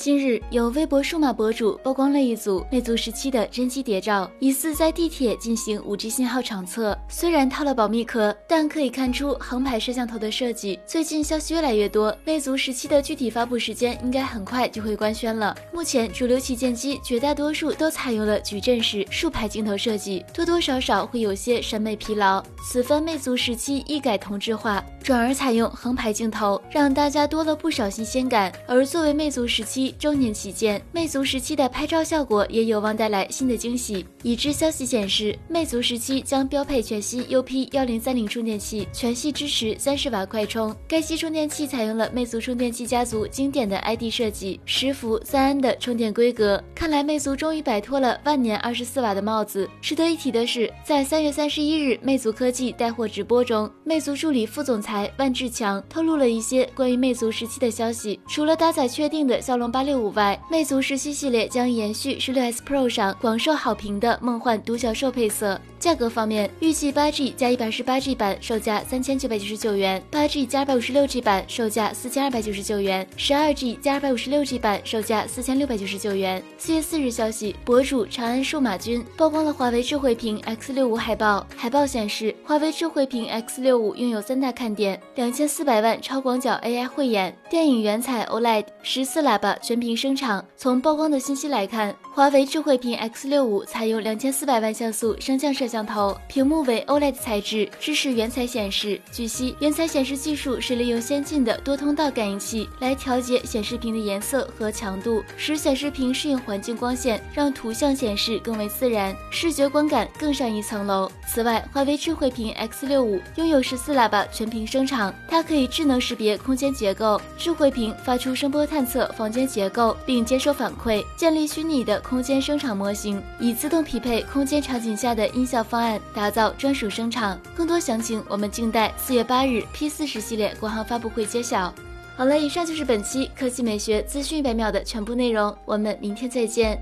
近日，有微博数码博主曝光了一组魅族十七的真机谍照，疑似在地铁进行 5G 信号场测。虽然套了保密壳，但可以看出横排摄像头的设计。最近消息越来越多，魅族十七的具体发布时间应该很快就会官宣了。目前主流旗舰机绝大多数都采用了矩阵式竖排镜头设计，多多少少会有些审美疲劳。此番魅族十七一改同质化，转而采用横排镜头，让大家多了不少新鲜感。而作为魅族十七，周年旗舰，魅族十七的拍照效果也有望带来新的惊喜。已知消息显示，魅族十七将标配全新 UP 幺零三零充电器，全系支持三十瓦快充。该系充电器采用了魅族充电器家族经典的 ID 设计，十伏三安的充电规格。看来魅族终于摆脱了万年二十四瓦的帽子。值得一提的是，在三月三十一日魅族科技带货直播中，魅族助理副总裁万志强透露了一些关于魅族十七的消息。除了搭载确定的骁龙八。八六五 Y，，魅族十七系列将延续十六 S Pro 上广受好评的梦幻独角兽配色。价格方面，预计八 G 加一百十八 G 版售价三千九百九十九元，八 G 加二百五十六 G 版售价四千二百九十九元，十二 G 加二百五十六 G 版售价四千六百九十九元。四月四日消息，博主长安数码君曝光了华为智慧屏 X 六五海报。海报显示，华为智慧屏 X 六五拥有三大看点：两千四百万超广角 AI 慧眼、电影原彩 OLED、十四喇叭全屏声场。从曝光的信息来看，华为智慧屏 X 六五采用两千四百万像素升降摄像头，屏幕为 OLED 材质，支持原彩显示。据悉，原彩显示技术是利用先进的多通道感应器来调节显示屏的颜色和强度，使显示屏适应环境光线，让图像显示更为自然，视觉观感更上一层楼。此外，华为智慧屏 X 六五拥有十四喇叭全屏声场，它可以智能识别空间结构，智慧屏发出声波探测房间结构，并接收反馈，建立虚拟的。空间声场模型以自动匹配空间场景下的音效方案，打造专属声场。更多详情，我们静待四月八日 P 四十系列国行发布会揭晓。好了，以上就是本期科技美学资讯一百秒的全部内容，我们明天再见。